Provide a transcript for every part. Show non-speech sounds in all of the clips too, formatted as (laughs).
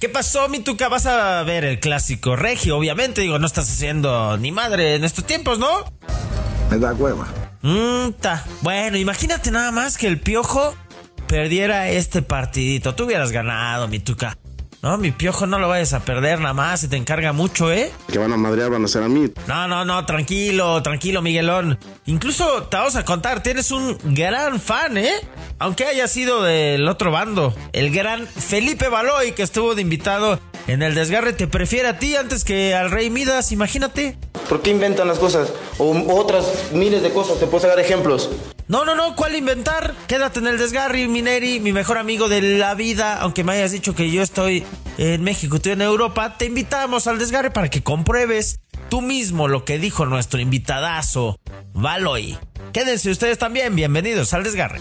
¿Qué pasó, mi tuca? Vas a ver el clásico regio, obviamente. Digo, no estás haciendo ni madre en estos tiempos, ¿no? Me da hueva. Mmm, Bueno, imagínate nada más que el piojo perdiera este partidito. Tú hubieras ganado, mi tuca. No, mi piojo no lo vayas a perder nada más, se te encarga mucho, ¿eh? Que van a madrear, van a ser a mí. No, no, no, tranquilo, tranquilo, Miguelón. Incluso te vamos a contar, tienes un gran fan, ¿eh? Aunque haya sido del otro bando. El gran Felipe Baloy, que estuvo de invitado en el desgarre, te prefiere a ti antes que al Rey Midas, imagínate. ¿Por qué inventan las cosas? O otras miles de cosas, te puedo sacar ejemplos. No, no, no, ¿cuál inventar? Quédate en el desgarre, Mineri, mi mejor amigo de la vida. Aunque me hayas dicho que yo estoy en México, estoy en Europa, te invitamos al desgarre para que compruebes tú mismo lo que dijo nuestro invitadazo, Valoy. Quédense ustedes también, bienvenidos al desgarre.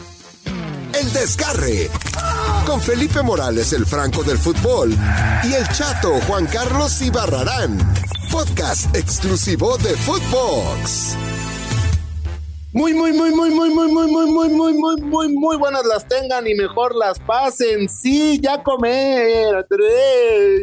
El desgarre. Con Felipe Morales, el franco del fútbol, y el chato Juan Carlos Ibarrarán. Podcast exclusivo de Footbox. Muy, muy, muy, muy, muy, muy, muy, muy, muy, muy, muy, muy, muy buenas las tengan y mejor las pasen. Sí, ya comer,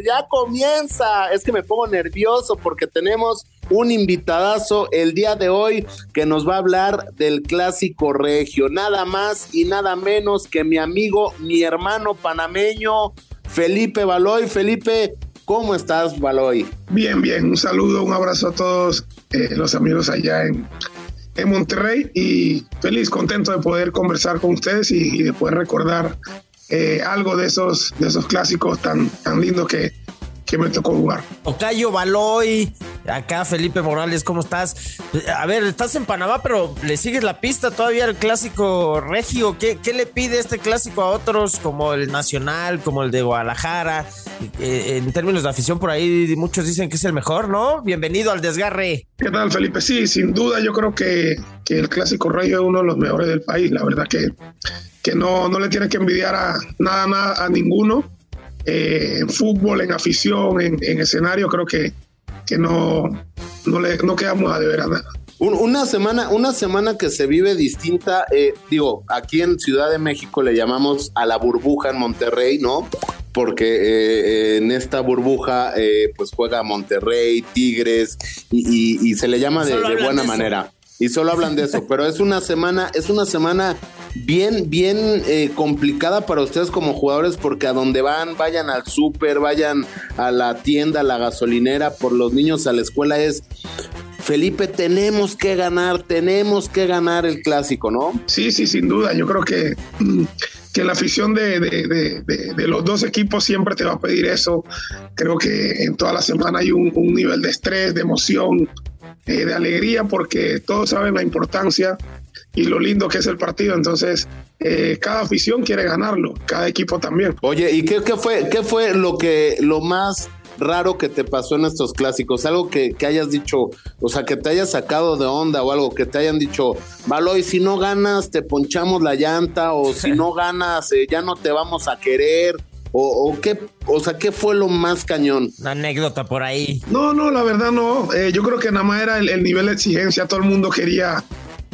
ya comienza. Es que me pongo nervioso porque tenemos un invitadazo el día de hoy que nos va a hablar del clásico regio. Nada más y nada menos que mi amigo, mi hermano panameño, Felipe Baloy. Felipe, ¿cómo estás, Baloy? Bien, bien. Un saludo, un abrazo a todos los amigos allá en Monterrey y feliz, contento de poder conversar con ustedes y, de poder recordar eh, algo de esos, de esos clásicos tan, tan lindos que, que me tocó jugar. Ocayo Baloy, acá Felipe Morales, ¿cómo estás? A ver, estás en Panamá, pero le sigues la pista todavía el clásico regio. ¿Qué, qué le pide este clásico a otros como el Nacional, como el de Guadalajara? Eh, en términos de afición, por ahí muchos dicen que es el mejor, ¿no? Bienvenido al desgarre. ¿Qué tal, Felipe? Sí, sin duda yo creo que, que el clásico regio es uno de los mejores del país. La verdad que, que no, no le tiene que envidiar a nada, nada a ninguno eh, en fútbol, en afición, en, escenario, creo que, que no, no, le, no quedamos a deber a nada. Una semana, una semana que se vive distinta, eh, digo, aquí en Ciudad de México le llamamos a la burbuja en Monterrey, ¿no? Porque eh, en esta burbuja pues juega Monterrey, Tigres y, se le llama de, buena manera. Y solo hablan de eso, pero es una semana, es una semana bien, bien eh, complicada para ustedes como jugadores porque a donde van, vayan al súper, vayan a la tienda, a la gasolinera, por los niños a la escuela es... Felipe, tenemos que ganar, tenemos que ganar el clásico, ¿no? Sí, sí, sin duda. Yo creo que, que la afición de, de, los dos equipos siempre te va a pedir eso. Creo que en toda la semana hay un, nivel de estrés, de emoción, eh, de alegría, porque todos saben la importancia y lo lindo que es el partido. Entonces, eh, cada afición quiere ganarlo, cada equipo también. Oye, ¿y qué, qué, fue, qué fue lo que lo más raro que te pasó en estos clásicos? Algo que, que, hayas dicho, o sea, que te hayas sacado de onda o algo que te hayan dicho, Valoy, si no ganas, te ponchamos la llanta, o si no (laughs) ganas, eh, ya no te vamos a querer. O, qué, o sea, ¿qué fue lo más cañón? Una anécdota por ahí. No, no, la verdad no. Eh, yo creo que nada más era el, el, nivel de exigencia. Todo el mundo quería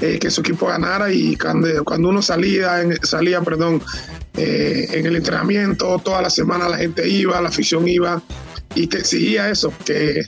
eh, que su equipo ganara y cuando, cuando uno salía, en, salía perdón, eh, en el entrenamiento, toda la semana la gente iba, la afición iba y te exigía eso, que,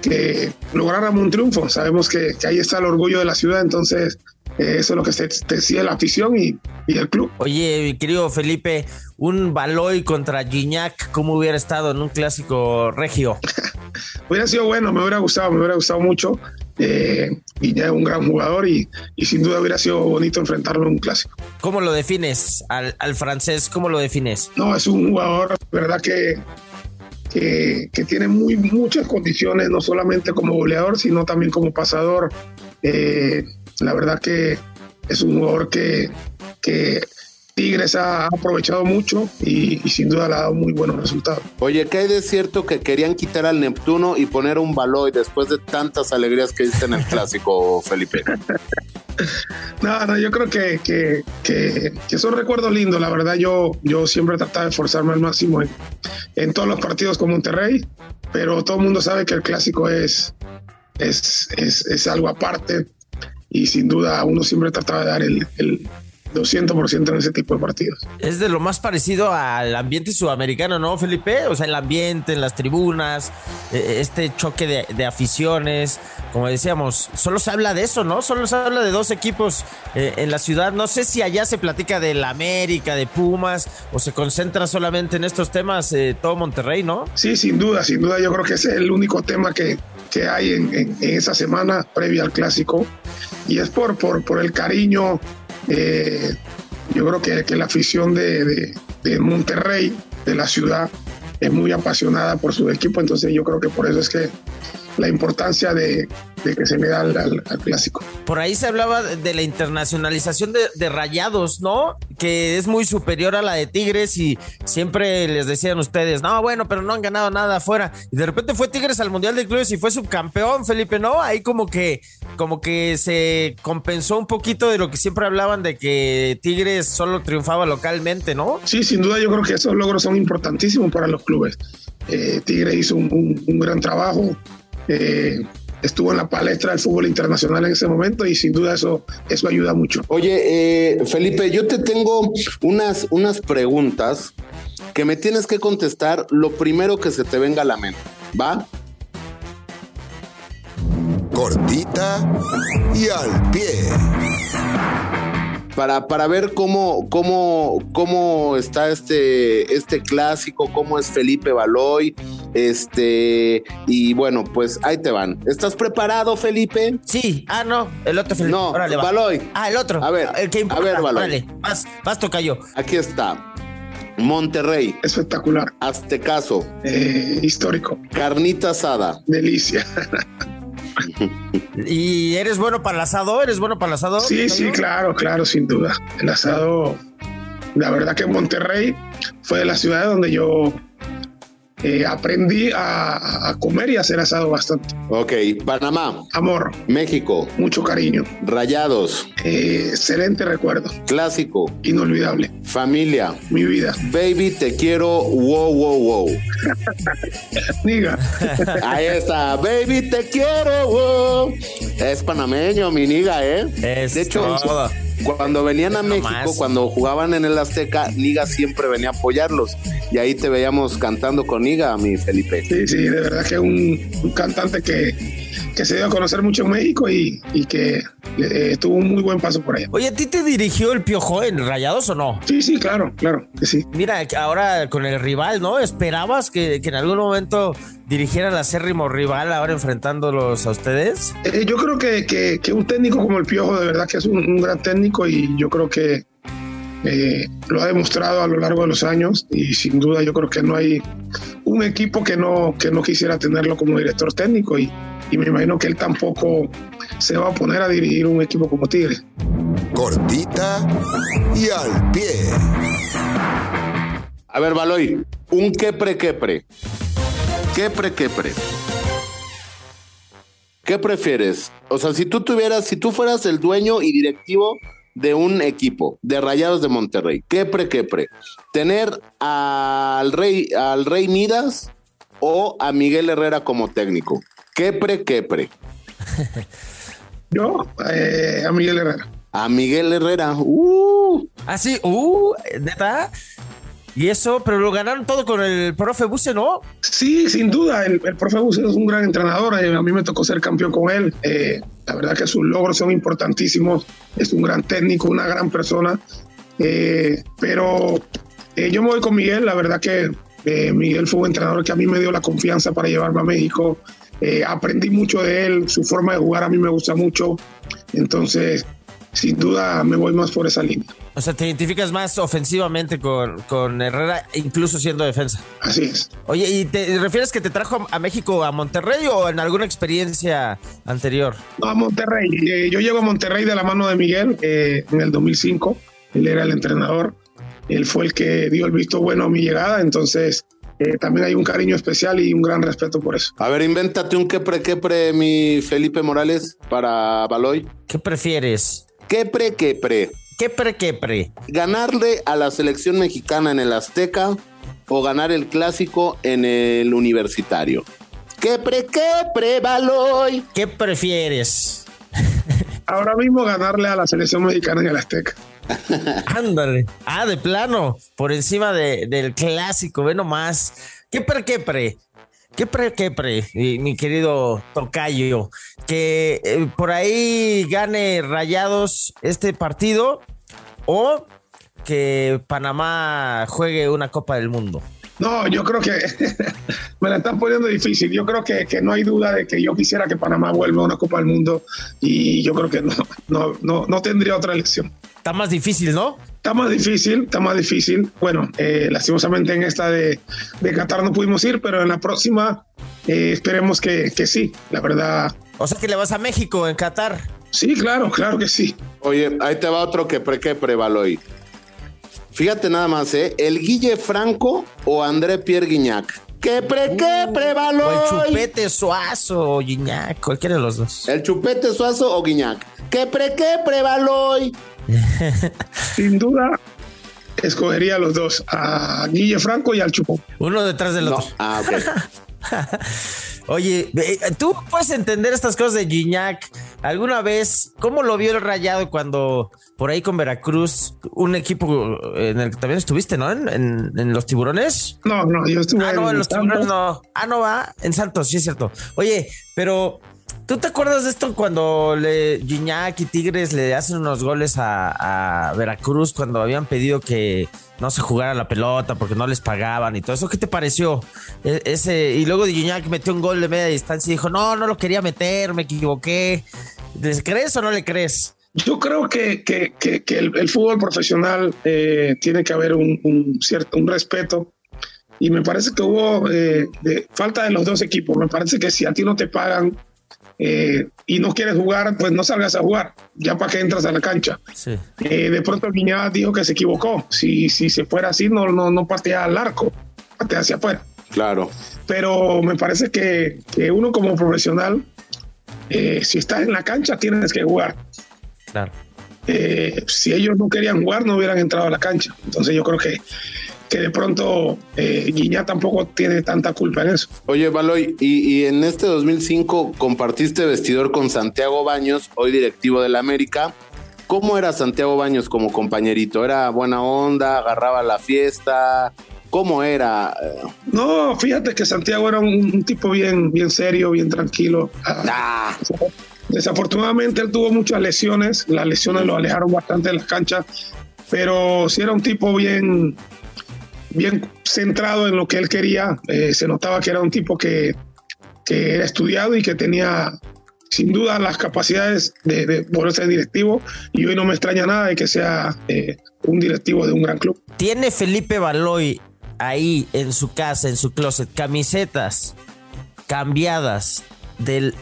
que lográramos un triunfo. Sabemos que, que ahí está el orgullo de la ciudad, entonces eh, eso es lo que te, decía la afición y, y, el club. Oye, mi querido Felipe, un Baloy contra Gignac, ¿cómo hubiera estado en un clásico regio? (laughs) hubiera sido bueno, me hubiera gustado, me hubiera gustado mucho. Eh, Gignac es un gran jugador y, y, sin duda hubiera sido bonito enfrentarlo en un clásico. ¿Cómo lo defines al, al francés? ¿Cómo lo defines? No, es un jugador, verdad que que, que, tiene muy, muchas condiciones, no solamente como goleador, sino también como pasador. Eh, la verdad que es un jugador que, que Tigres ha aprovechado mucho y, sin duda le ha dado muy buenos resultados. Oye, ¿qué hay de cierto que querían quitar al Neptuno y poner un Baloy después de tantas alegrías que diste en el clásico, (laughs) Felipe? (laughs) no, no, yo creo que, que, que, es un recuerdo lindo. La verdad, yo, yo siempre trataba de esforzarme al máximo en, en todos los partidos con Monterrey, pero todo el mundo sabe que el clásico es, es, es, es algo aparte y sin duda uno siempre trataba de dar el, 200% en ese tipo de partidos. Es de lo más parecido al ambiente sudamericano, ¿no, Felipe? O sea, el ambiente en las tribunas, eh, este choque de, de aficiones, como decíamos, solo se habla de eso, ¿no? Solo se habla de dos equipos eh, en la ciudad. No sé si allá se platica de la América, de Pumas, o se concentra solamente en estos temas eh, todo Monterrey, ¿no? Sí, sin duda, sin duda. Yo creo que ese es el único tema que, que hay en, en- en esa semana previa al clásico. Y es por, por, por el cariño. Eh, yo creo que, que la afición de, de- Monterrey, de la ciudad, es muy apasionada por su equipo. Entonces yo creo que por eso es que la importancia de, que se le da al, clásico. Por ahí se hablaba de la internacionalización de Rayados, ¿no? Que es muy superior a la de Tigres y siempre les decían ustedes, no, bueno, pero no han ganado nada afuera. Y de repente fue Tigres al Mundial de Clubes y fue subcampeón, Felipe, ¿no? Ahí como que, como que se compensó un poquito de lo que siempre hablaban de que Tigres solo triunfaba localmente, ¿no? Sí, sin duda yo creo que esos logros son importantísimos para los clubes. Eh, Tigre hizo un, un- un gran trabajo, eh, estuvo en la palestra del fútbol internacional en ese momento y sin duda eso, eso ayuda mucho. Oye, eh, Felipe, yo te tengo unas, unas preguntas que me tienes que contestar lo primero que se te venga a la mente, ¿va? Cortita y al pie. Para, para ver cómo, cómo, cómo está este, este clásico, cómo es Felipe Baloy, este, y bueno, pues ahí te van. ¿Estás preparado, Felipe? Sí, ah, no, el otro Felipe. No, Órale. Baloy. Ah, el otro. A ver, el que a importa. ver, Baloy. Órale, vas, vas, tocayo. Aquí está. Monterrey, Espectacular, Aztecaso, eh, histórico, carnita asada, delicia. ¿Y eres bueno para el asado? ¿Eres bueno para el asado? Sí, sí, claro, claro, sin duda. El asado, la verdad que Monterrey fue de las ciudades donde yo eh, aprendí a, a comer y a hacer asado bastante. Ok, Panamá, Amor, México, mucho cariño, Rayados, eh, excelente recuerdo, Clásico, inolvidable, Familia, mi vida. Baby, te quiero, wow, wow, wow. (laughs) Niga, (laughs) Ahí está, baby, te quiero, wow. Es panameño, mi niga, ¿eh? Es de hecho, todo. Cuando venían a México, cuando jugaban en el Azteca, Niga siempre venía a apoyarlos. Y ahí te veíamos cantando con Niga, mi Felipe. sí, sí, de verdad que un, un cantante que, que se dio a conocer mucho en México y, y que eh, tuvo un muy buen paso por allá. Oye, ¿a ti te dirigió el Piojo en Rayados o no? Sí, sí, claro, claro, que sí. Mira, ahora con el rival, ¿no? ¿Esperabas que, que en algún momento dirigiera al acérrimo rival ahora enfrentándolos a ustedes? Eh, yo creo que, que- que un técnico como el Piojo de verdad que es un, un gran técnico y yo creo que eh, lo ha demostrado a lo largo de los años y sin duda yo creo que no hay un equipo que no, que no quisiera tenerlo como director técnico y, y me imagino que él tampoco se va a poner a dirigir un equipo como Tigre. Cortita y al pie. A ver, Baloy, un quepre quepre. Quepre quepre. ¿Qué prefieres? O sea, si tú tuvieras, si tú fueras el dueño y directivo de un equipo de Rayados de Monterrey, ¿qué pre qué pre? ¿Tener al rey, al rey Midas o a Miguel Herrera como técnico? ¿Qué pre qué pre? (laughs) Yo, eh, a Miguel Herrera. A Miguel Herrera. Uh, Ah, sí, uh, neta. Y eso, pero lo ganaron todo con el profe Buse, ¿no? Sí, sin duda, el, profe Bucet es un gran entrenador, eh, a mí me tocó ser campeón con él, eh, la verdad que sus logros son importantísimos, es un gran técnico, una gran persona, eh, pero yo me voy con Miguel, la verdad que Miguel fue un entrenador que a mí me dio la confianza para llevarme a México, aprendí mucho de él, su forma de jugar a mí me gusta mucho, entonces sin duda me voy más por esa línea, O sea, te identificas más ofensivamente con, con Herrera, incluso siendo defensa. así es. Oye, ¿y te refieres que te trajo a México a Monterrey o en alguna experiencia anterior? No, a Monterrey. Eh, yo llego a Monterrey de la mano de Miguel eh, en el 2005. Él era el entrenador. Él fue el que dio el visto bueno a mi llegada. Entonces, eh, también hay un cariño especial y un gran respeto por eso. a ver, invéntate un qué pre qué pre, mi Felipe Morales, para Baloy. ¿Qué prefieres? ¿Qué pre qué pre? ¿Qué pre, qué pre? ganarle a la selección mexicana en el Azteca o ganar el clásico en el universitario. ¿Qué pre, qué pre, Baloy? ¿Qué prefieres? Ahora mismo ganarle a la selección mexicana en el Azteca. (laughs) Ándale. Ah, de plano, por encima de, del clásico, ve nomás. ¿Qué pre, qué pre? ¿Qué pre, mi querido Tocayo? Que eh, por ahí gane Rayados este partido o que Panamá juegue una Copa del Mundo. No, yo creo que (laughs) me la están poniendo difícil. Yo creo que, que, no hay duda de que yo quisiera que Panamá vuelva a una Copa del Mundo y yo creo que no, no, no, no tendría otra elección. Está más difícil, ¿no? Está más difícil, está más difícil. Bueno, eh, lastimosamente en esta de, de, Qatar no pudimos ir, pero en la próxima eh, esperemos que, que sí, la verdad. O sea que le vas a México en Qatar. Sí, claro, claro que sí. Oye, ahí te va otro que pre que prevaloy. Fíjate nada más, ¿eh? ¿El Guille Franco o André Pierre Guignac? ¿Qué pre qué prevaloy? O el Chupete Suazo o Guignac, cualquiera de los dos. ¿El Chupete Suazo o Guignac? ¿Qué pre qué prevaloy? (laughs) Sin duda, escogería a los dos, a Guille Franco y al Chupón. Uno detrás del No. otro. Ah. (laughs) Oye, eh, tú puedes entender estas cosas de Gignac. ¿Alguna vez, cómo lo vio el rayado cuando por ahí con Veracruz, un equipo en el que también estuviste, ¿no? En, en- en los tiburones. No, no, yo estuve Ah, no, en los Santos. tiburones no. Ah, no va. En Santos, sí es cierto. Oye, pero ¿tú te acuerdas de esto cuando le, Gignac y Tigres le hacen unos goles a, Veracruz cuando habían pedido que no se jugara la pelota porque no les pagaban y todo eso? ¿Qué te pareció? E- ese, y luego Gignac metió un gol de media distancia y dijo, no, no lo quería meter, me equivoqué. ¿Le crees o no le crees? Yo creo que, que, que, el, fútbol profesional eh, tiene que haber un, cierto un respeto y me parece que hubo eh, falta de los dos equipos. Me parece que si a ti no te pagan eh, y no quieres jugar, pues no salgas a jugar, ya para que entras a la cancha. Sí. Eh, de pronto Guiñada dijo que se equivocó. Si, si se fuera así, no, no, no patea al arco, patea hacia afuera. Claro. Pero me parece que, que uno como profesional, eh, si estás en la cancha, tienes que jugar. Claro. Eh, si ellos no querían jugar, no hubieran entrado a la cancha. Entonces yo creo que, que de pronto eh, Guiñá tampoco tiene tanta culpa en eso. Oye, Baloy, y, y en este 2005 compartiste vestidor con Santiago Baños, hoy directivo del América. ¿Cómo era Santiago Baños como compañerito? ¿Era buena onda? ¿Agarraba la fiesta? ¿Cómo era? No, fíjate que Santiago era un, un tipo bien, bien serio, bien tranquilo. Ah, Ah, Desafortunadamente él tuvo muchas lesiones, las lesiones lo alejaron bastante de las canchas, pero sí era un tipo bien, bien centrado en lo que él quería. Eh, se notaba que era un tipo que, que era estudiado y que tenía sin duda las capacidades de, de poder ser directivo y hoy no me extraña nada de que sea eh, un directivo de un gran club. ¿Tiene Felipe Baloy ahí en su casa, en su closet, camisetas cambiadas del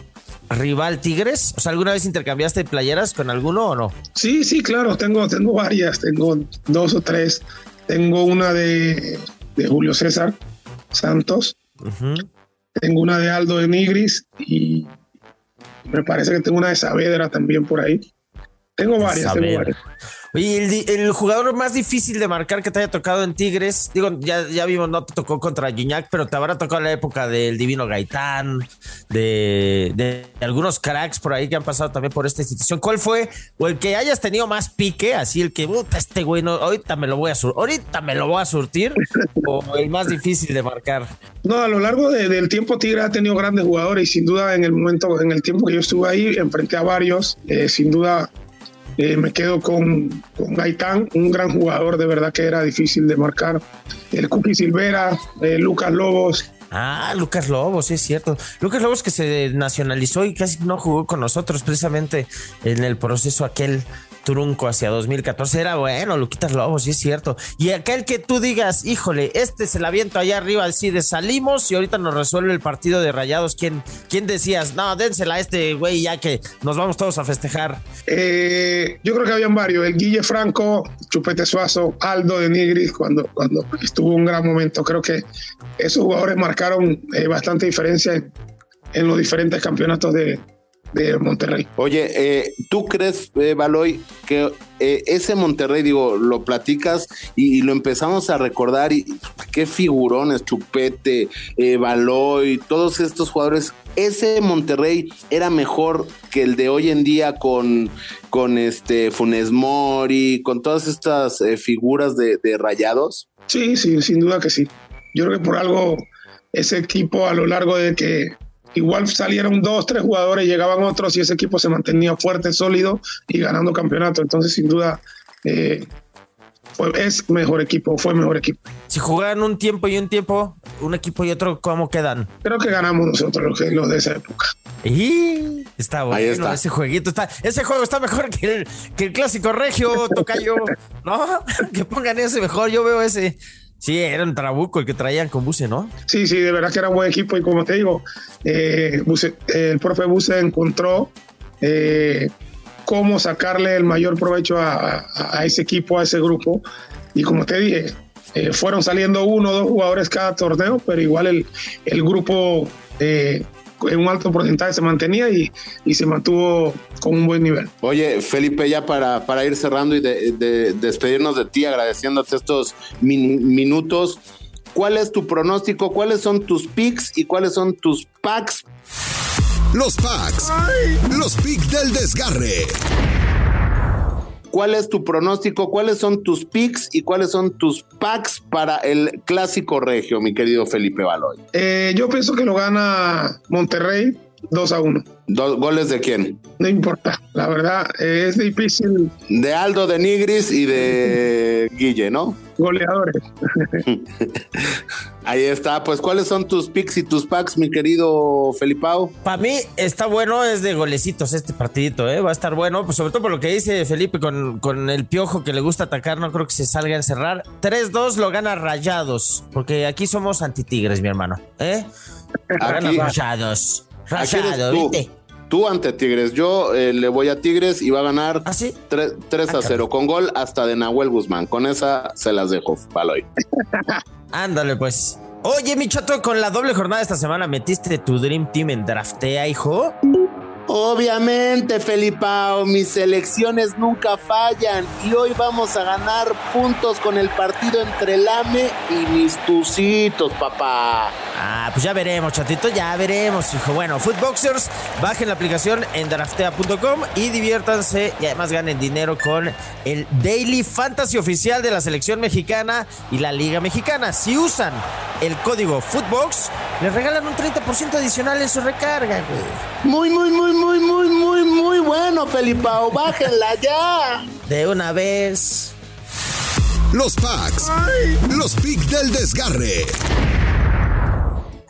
rival Tigres? O sea, ¿alguna vez intercambiaste playeras con alguno o no? Sí, sí, claro, tengo, tengo varias, tengo dos o tres. Tengo una de, de Julio César Santos, tengo una de Aldo de Nigris y me parece que tengo una de Saavedra también por ahí. Tengo varias, tengo varias. Oye, el, jugador más difícil de marcar que te haya tocado en Tigres, digo, ya, ya vimos, no te tocó contra Gignac, pero te habrá tocado la época del Divino Gaitán, de, algunos cracks por ahí que han pasado también por esta institución. ¿Cuál fue? O el que hayas tenido más pique, así el que, puta, este güey, no, ahorita me lo voy a surtir, ahorita me lo voy a surtir, o el más difícil de marcar. No, a lo largo de- del tiempo Tigre ha tenido grandes jugadores y sin duda en el momento, en el tiempo que yo estuve ahí, enfrenté a varios. Eh, sin duda eh, me quedo con, con Gaitán, un gran jugador, de verdad que era difícil de marcar. El Cookie Silvera, eh, Lucas Lobos, Ah, Lucas Lobos, es cierto. Lucas Lobos que se nacionalizó y casi no jugó con nosotros precisamente en el proceso aquel trunco hacia 2014. Era bueno, Luquitas Lobos, sí es cierto. Y aquel que tú digas, híjole, este se la aviento allá arriba, así de salimos y ahorita nos resuelve el partido de rayados. ¿Quién, quién decías? No, dénsela a este güey ya que nos vamos todos a festejar. Eh, yo creo que habían varios. El Guille Franco, Chupete Suazo, Aldo de Nigris, cuando, cuando estuvo un gran momento. Creo que esos jugadores marcaron eh, bastante diferencia en, en los diferentes campeonatos de, de Monterrey. Oye, eh, ¿tú crees, eh, Baloy, que eh, ese Monterrey, digo, lo platicas y, y lo empezamos a recordar y qué figurones, Chupete, Baloy, todos estos jugadores, ese Monterrey era mejor que el de hoy en día con, con este Funes Mori, con todas estas figuras de, de rayados? Sí, sí, sin duda que sí. Yo creo que por algo ese equipo a lo largo de que igual salieron dos, tres jugadores, llegaban otros y ese equipo se mantenía fuerte, sólido y ganando campeonato. Entonces, sin duda, eh, fue, es mejor equipo, fue mejor equipo. Si jugaran un tiempo y un tiempo, un equipo y otro, ¿cómo quedan? Creo que ganamos nosotros los, que, los de esa época. Y está bueno Ahí está. ese jueguito. Está, ese juego está mejor que el, que el clásico regio, Tocayo. ¿No? (laughs) Que pongan ese mejor. Yo veo ese. Sí, era un trabuco el que traían con Buse, ¿no? Sí, sí, de verdad que era un buen equipo y como te digo, eh, el profe Buse encontró eh, cómo sacarle el mayor provecho a ese equipo, a ese grupo y como te dije, eh, fueron saliendo uno o dos jugadores cada torneo, pero igual el, el grupo eh, en un alto porcentaje se mantenía y, y se mantuvo con un buen nivel. Oye, Felipe, ya para, para ir cerrando y de, de- despedirnos de ti, agradeciéndote estos min- minutos, ¿cuál es tu pronóstico? ¿Cuáles son tus picks y cuáles son tus packs? Los packs. Los picks del desgarre. ¿Cuál es tu pronóstico? ¿Cuáles son tus picks y cuáles son tus packs para el clásico regio, mi querido Felipe Baloy? Eh, yo pienso que lo gana Monterrey 2 a 1. ¿Dos goles de quién? No importa, la verdad eh, es difícil De Aldo, de Nigris y de Guille, ¿no? goleadores. (laughs) Ahí está. Pues, ¿cuáles son tus picks y tus packs, mi querido Felipao? Para mí está bueno, es de golecitos este partidito, ¿eh? Va a estar bueno, pues sobre todo por lo que dice Felipe con, con el piojo que le gusta atacar, no creo que se salga a encerrar. 3-2 lo gana Rayados, porque aquí somos antitigres, mi hermano, ¿eh? Aquí- Rayados. Tú. ¿viste? Tú ante Tigres. Yo eh, le voy a Tigres y va a ganar ¿Ah, sí? 3, a Ah, 0 con gol hasta de Nahuel Guzmán. Con esa se las dejo, Baloy. (laughs) Ándale, pues. Oye, mi chato, con la doble jornada esta semana, ¿metiste tu Dream Team en Draftea, hijo? Obviamente, Felipao, mis selecciones nunca fallan y hoy vamos a ganar puntos con el partido entre Lame y mis tucitos, papá. Ah, pues ya veremos, chatito, ya veremos, hijo. Bueno, Footboxers, bajen la aplicación en draftea.com y diviértanse y además ganen dinero con el Daily Fantasy oficial de la selección mexicana y la Liga Mexicana. Si usan el código Footbox, les regalan un 30% adicional en su recarga, güey. Muy, muy, muy, muy, muy, muy, muy bueno, Felipao. Bájenla ya. De una vez. Los packs. Los picks del desgarre.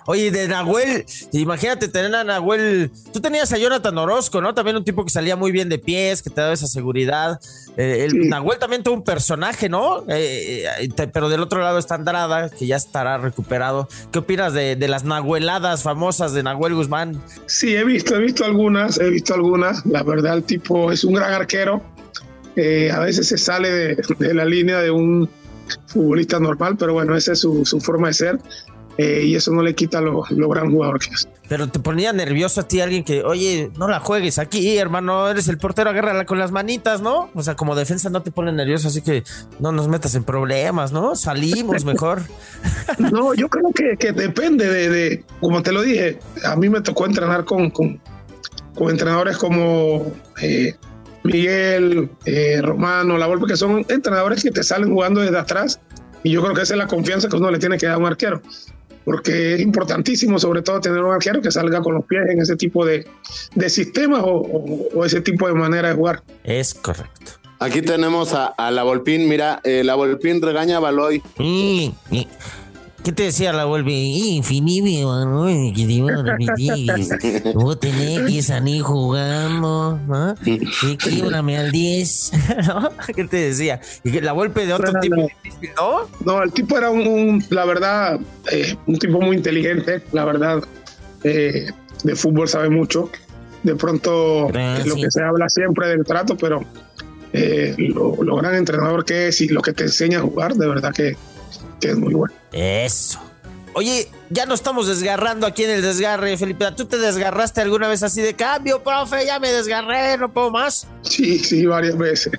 Oye, de Nahuel, imagínate tener a Nahuel. Tú tenías a Jonathan Orozco, ¿no? También un tipo que salía muy bien de pies, que te daba esa seguridad. Eh, el Sí. Nahuel también tuvo un personaje, ¿no? Eh, eh, te- pero del otro lado está Andrada, que ya estará recuperado. ¿Qué opinas de, de las Nahueladas famosas de Nahuel Guzmán? Sí, he visto, he visto algunas, he visto algunas. La verdad, el tipo es un gran arquero. Eh, a veces se sale de, de la línea de un futbolista normal, pero bueno, esa es su, su forma de ser. Eh, y eso no le quita lo, lo gran jugador que es. Pero te ponía nervioso a ti alguien que, oye, no la juegues aquí, hermano, eres el portero, agárrala con las manitas, ¿no? O sea, como defensa no te pone nervioso, así que no nos metas en problemas, ¿no? Salimos mejor. (laughs) No, yo creo que, que depende de, de- como te lo dije, a mí me tocó entrenar con, con, con entrenadores como eh, Miguel, eh, Romano, La Volpe, que son entrenadores que te salen jugando desde atrás y yo creo que esa es la confianza que uno le tiene que dar a un arquero, porque es importantísimo sobre todo tener un arquero que salga con los pies en ese tipo de, de sistemas o, o- o ese tipo de manera de jugar. Es correcto. Aquí tenemos a, a la Volpín. Mira, eh, la Volpín regaña a Baloy. Y- y- ¿Qué te decía la vuelve? Infinity, mano, que te iba a repetir. Vos tenés que salir jugando, ¿no? Y quíbrame al 10. (laughs) ¿no? ¿Qué te decía? Y que la golpe de otro No, tipo no. difícil, ¿no? No, el tipo era un, un- la verdad, eh, un tipo muy inteligente, la verdad, eh, de fútbol sabe mucho. De pronto, Gracias. es lo que se habla siempre del trato, pero eh, lo, lo gran entrenador que es y lo que te enseña a jugar, de verdad que, que es muy bueno. Eso. Oye, ya no estamos desgarrando aquí en el desgarre, Felipe. ¿Tú te desgarraste alguna vez así de cambio, profe? Ya me desgarré, no puedo más. Sí, sí, varias veces.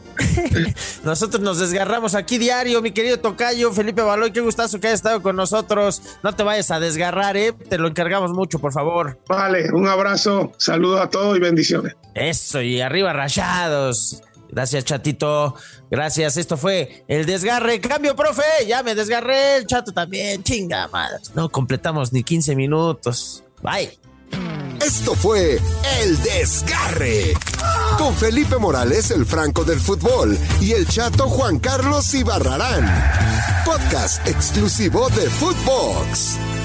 (laughs) Nosotros nos desgarramos aquí diario, mi querido Tocayo, Felipe Baloy. Qué gustazo que hayas estado con nosotros. No te vayas a desgarrar, ¿eh? Te lo encargamos mucho, por favor. Vale, un abrazo, saludos a todos y bendiciones. Eso, y arriba rayados. Gracias, chatito. Gracias. Esto fue el desgarre. Cambio, profe. Ya me desgarré. El chato también. Chinga madre. No completamos ni 15 minutos. Bye. Esto fue El Desgarre. Con Felipe Morales, el Franco del Fútbol, y el chato Juan Carlos Ibarrarán. Podcast exclusivo de Footbox.